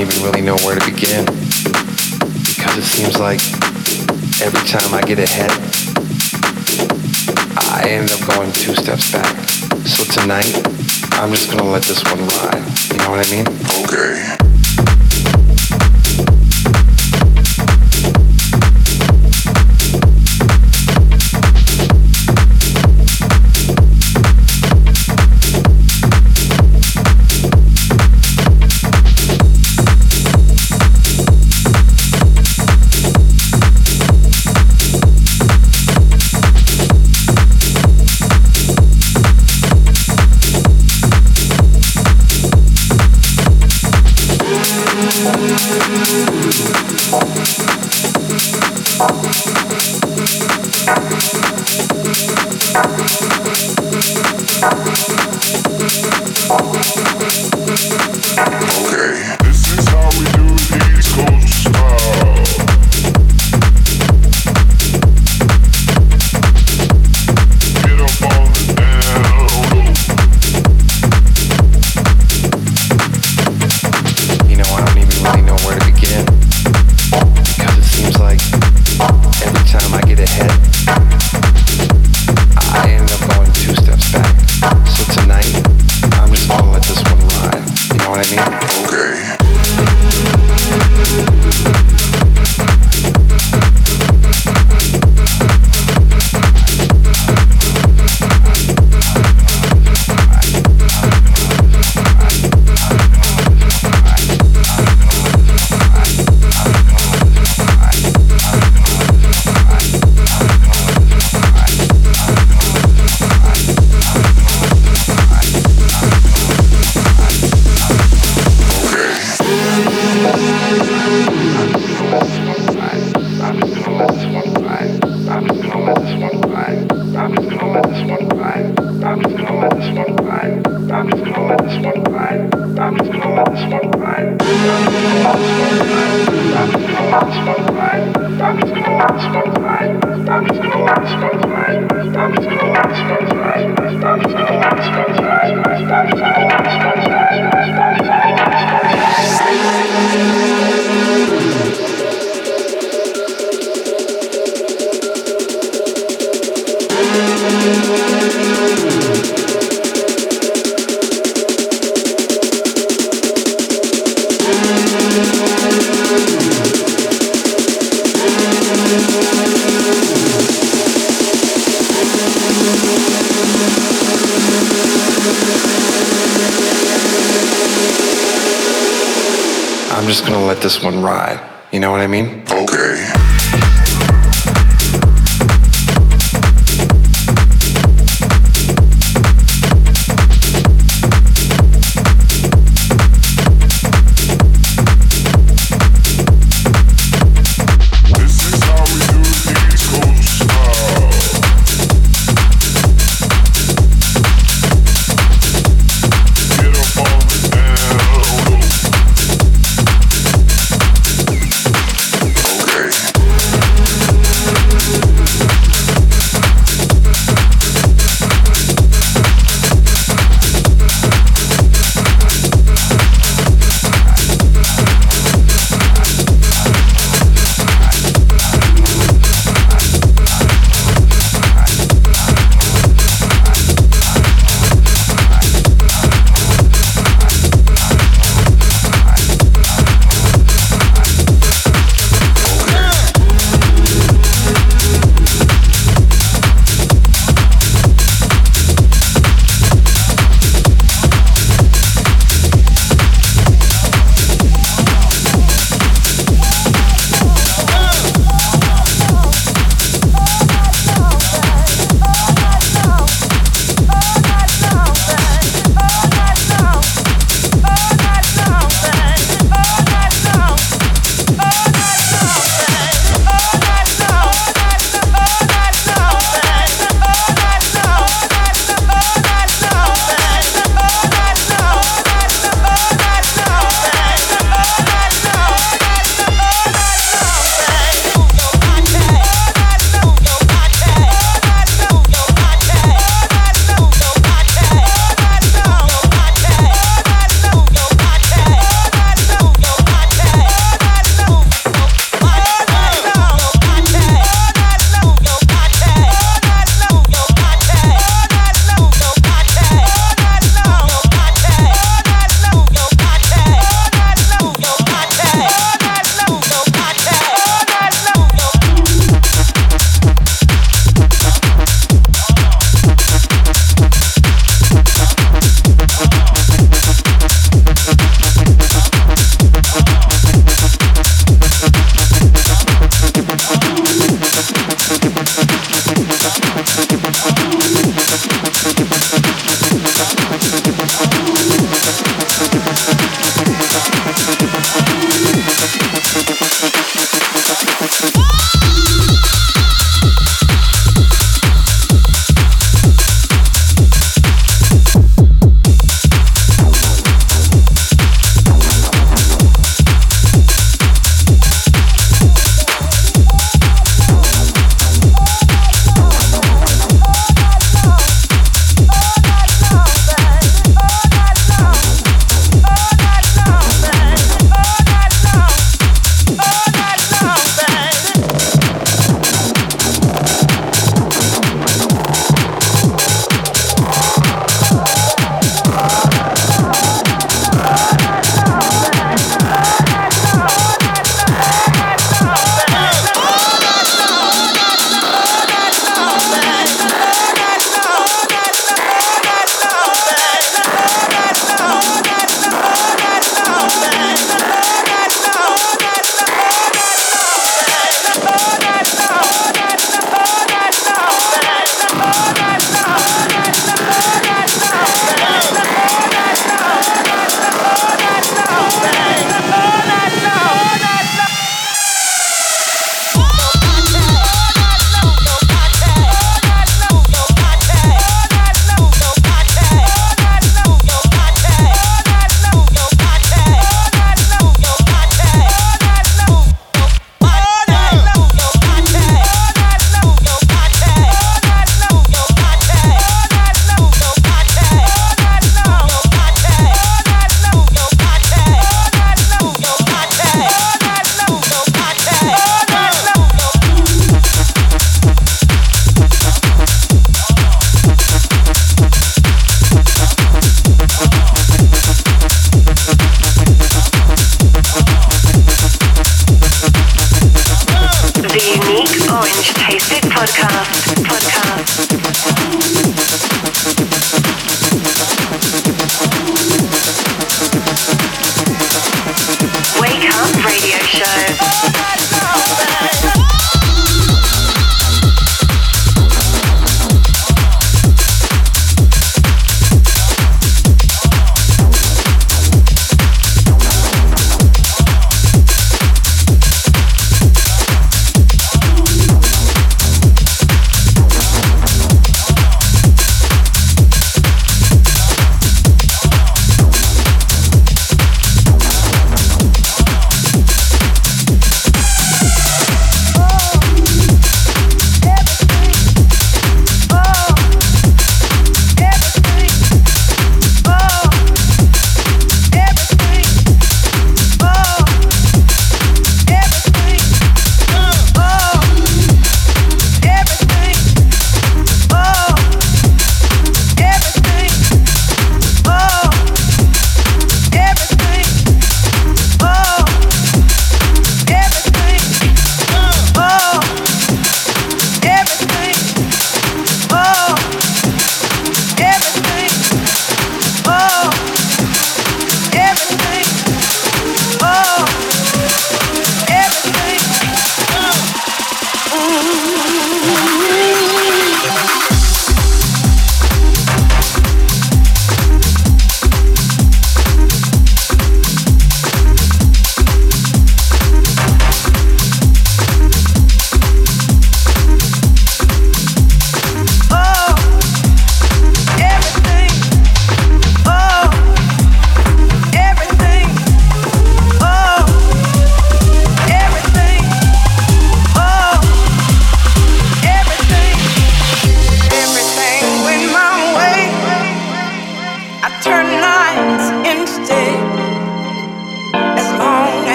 even really know where to begin. Because it seems like every time I get ahead, I end up going two steps back. So tonight, I'm just gonna let this one ride. You know what I mean? Okay. Okay,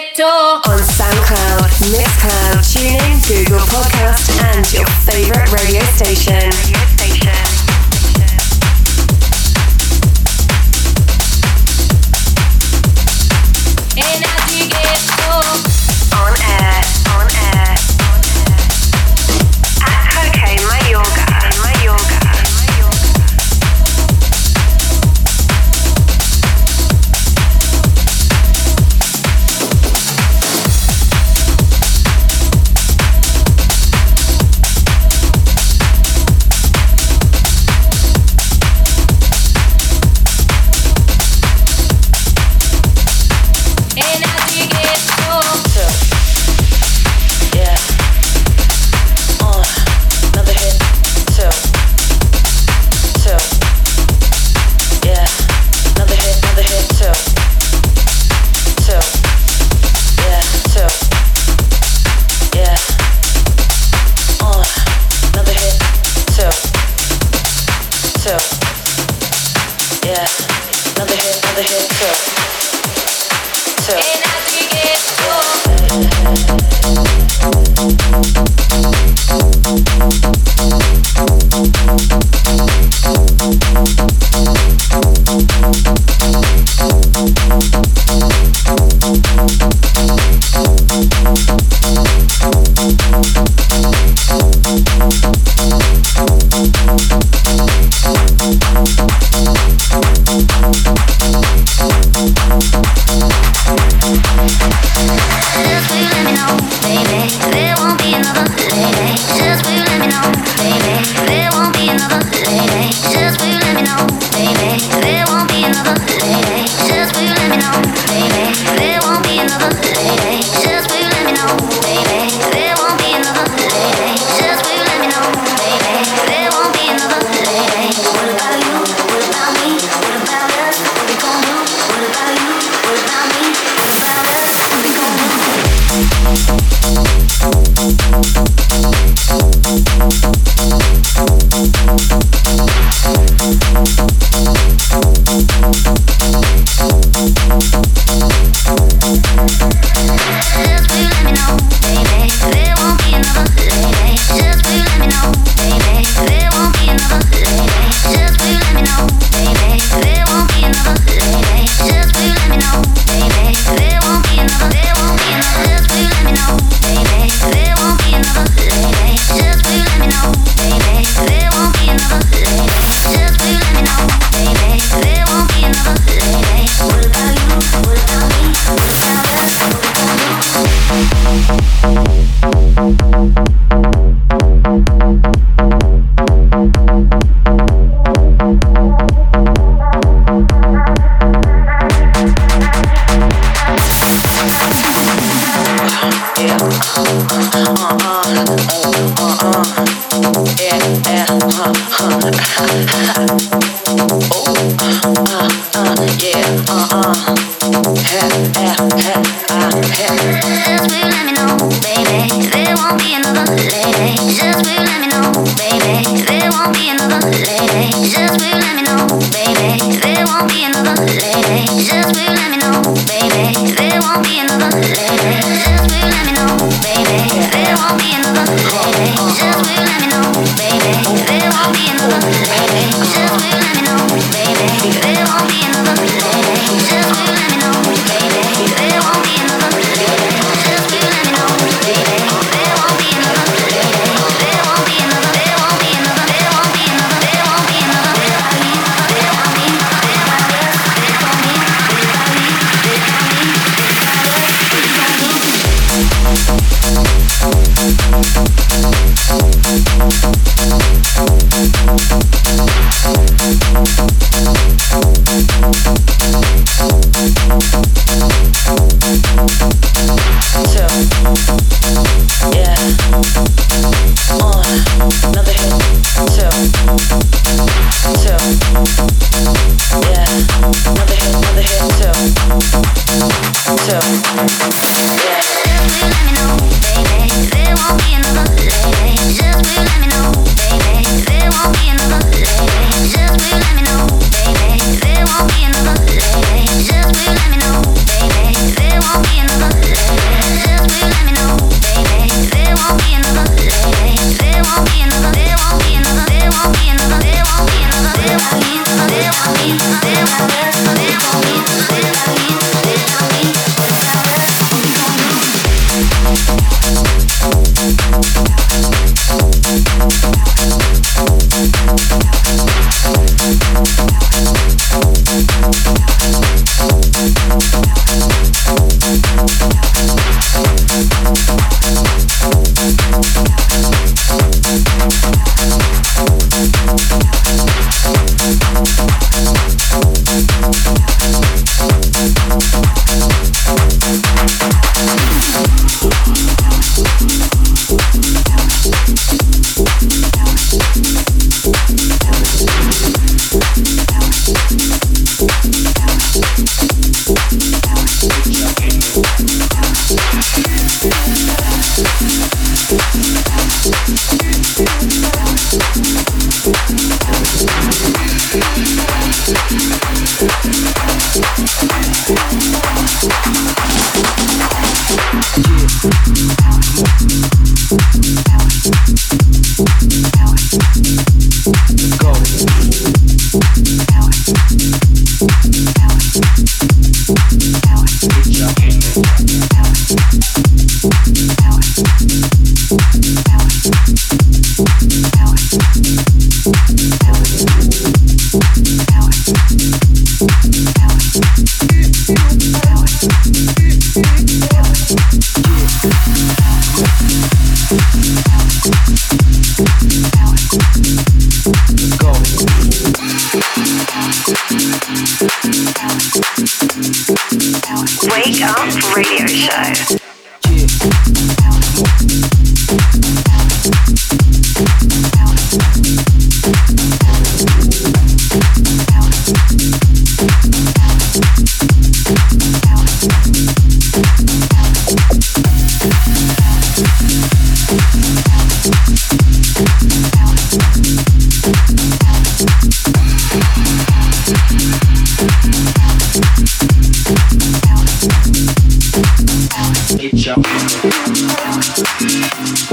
Selector on SoundCloud, Mixcloud, TuneIn, Google Podcast, and your favorite radio station. Just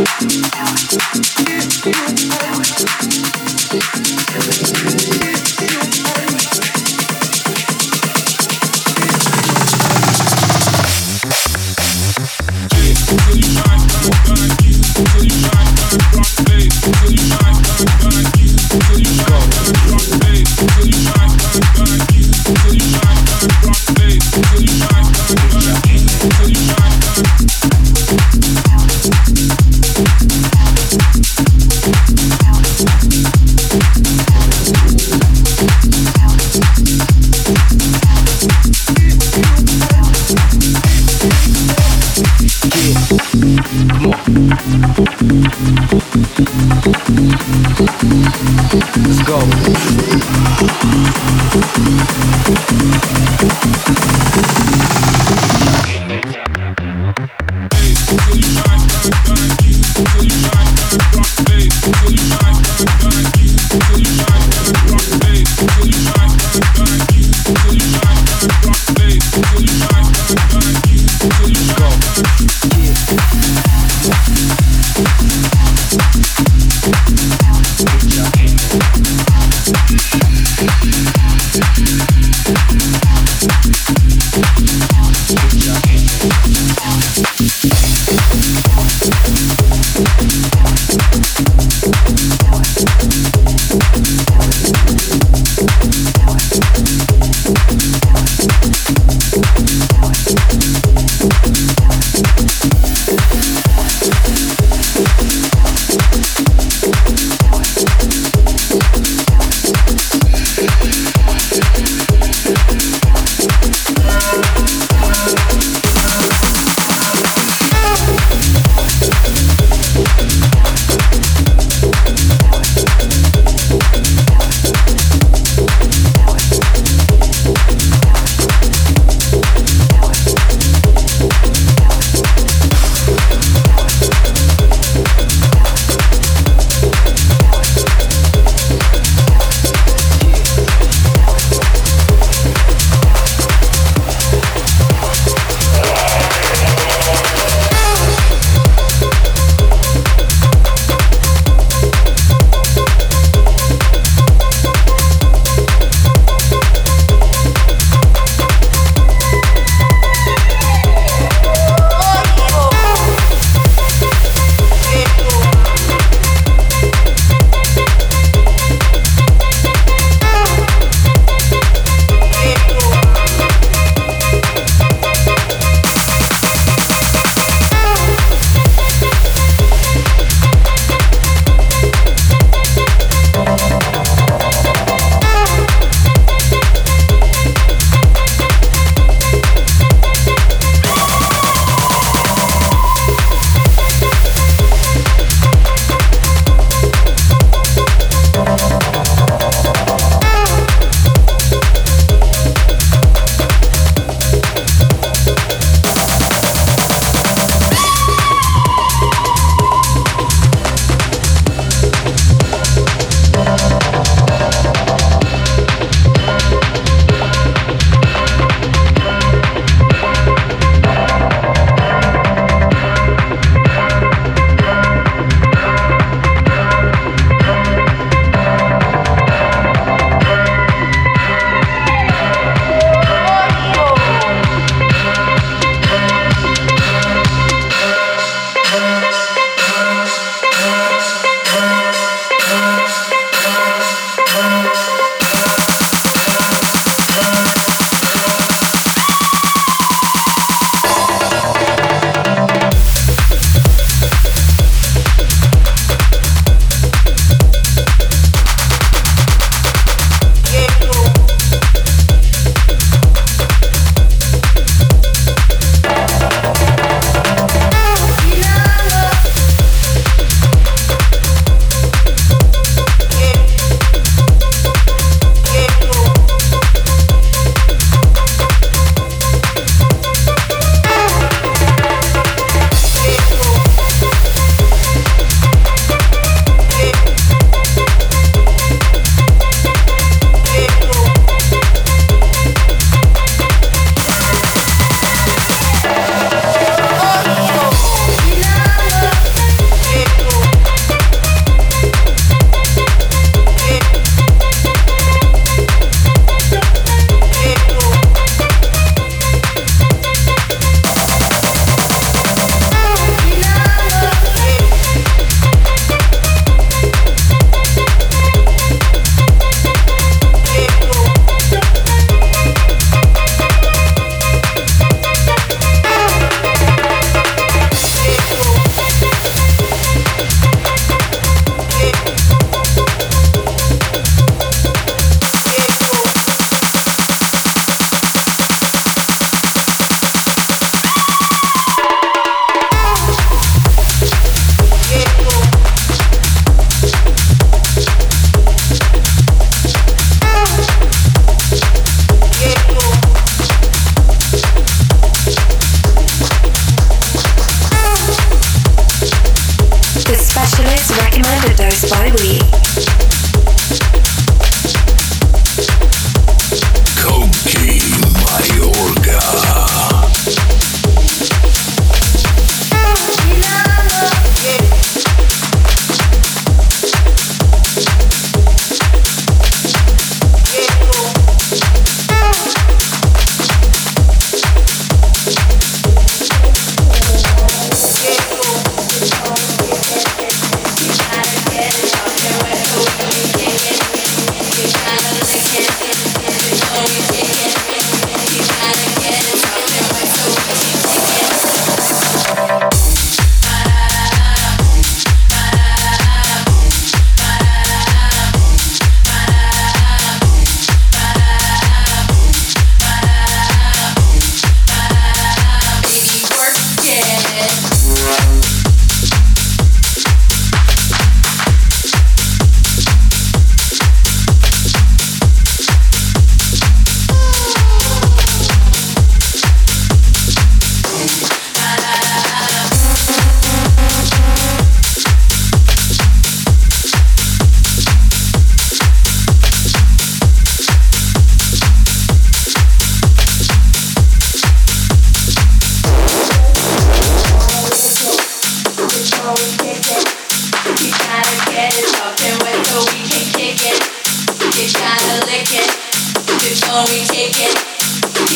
Yeah.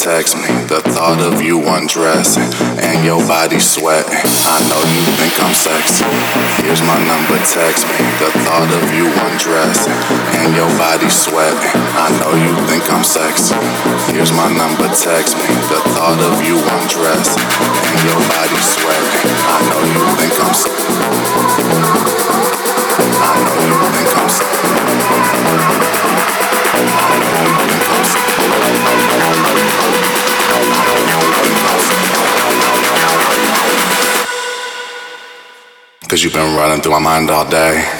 text me. The thought of you undressing and your body sweating. I know you think I'm sexy. Here's my number, text me. The thought of you undressing and your body sweating. I know you think I'm sexy. Here's my number, text me. The thought of you undressing and your body sweating. I know you think I'm sexy. Cause you've been running through my mind all day.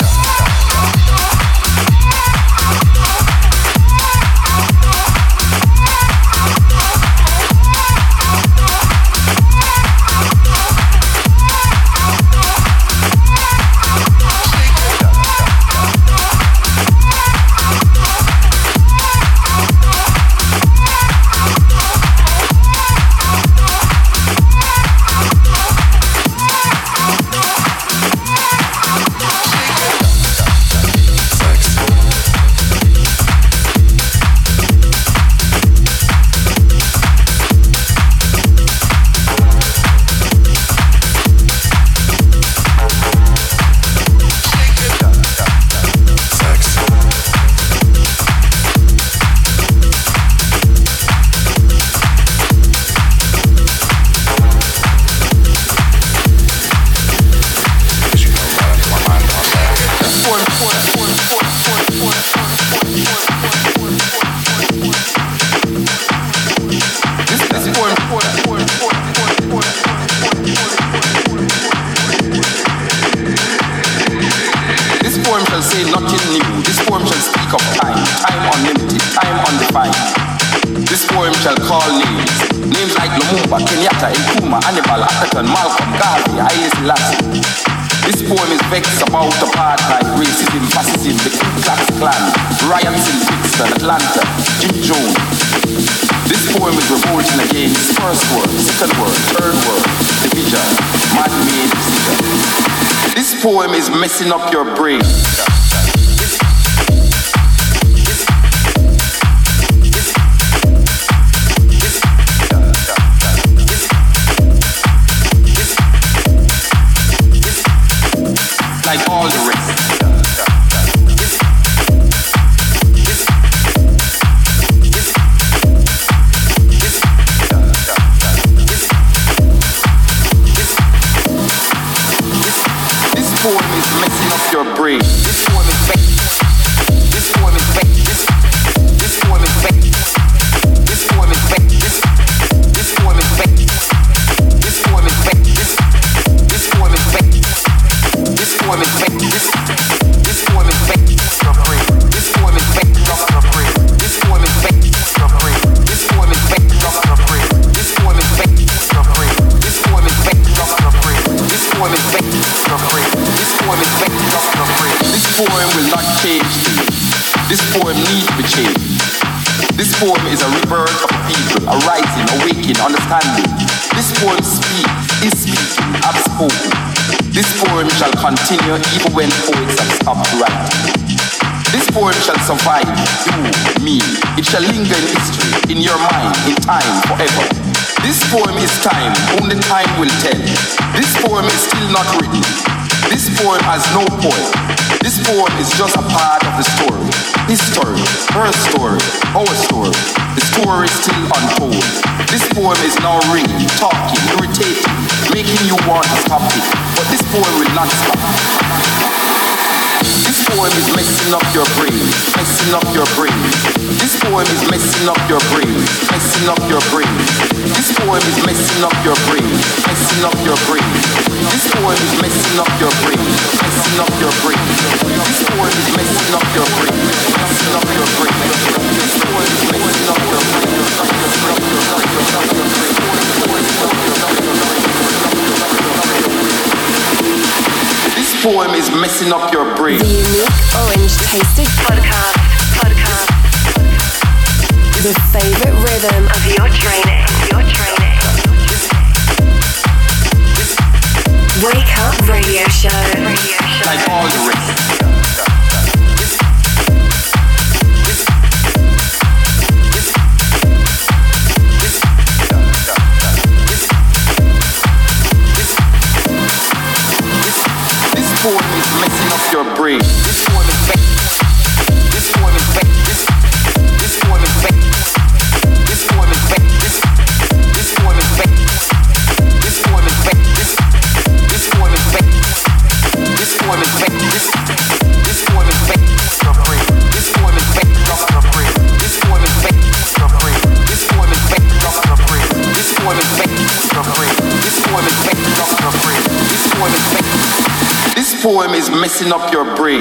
Shall linger in history, in your mind, in time, forever. This poem is time, only time will tell. This poem is still not written. This poem has no point. This poem is just a part of the story. His story, her story, our story. The story is still untold. This poem is now ringing, talking, irritating, making you want to stop it. But this poem will not stop. This poem is messing up your brain, messing up your brain. This poem is messing up your brain, messing up your brain. This poem is messing up your brain, messing up your brain. This poem is messing up your brain, messing up your brain. This poem is messing up your brain, messing up your brain. Poem is messing up your brain. The unique orange tasted Podcast. Podcast. the favorite rhythm Of your training. Your training. Wake up radio show. Radio show. like all your brain. Poem is messing up your brain.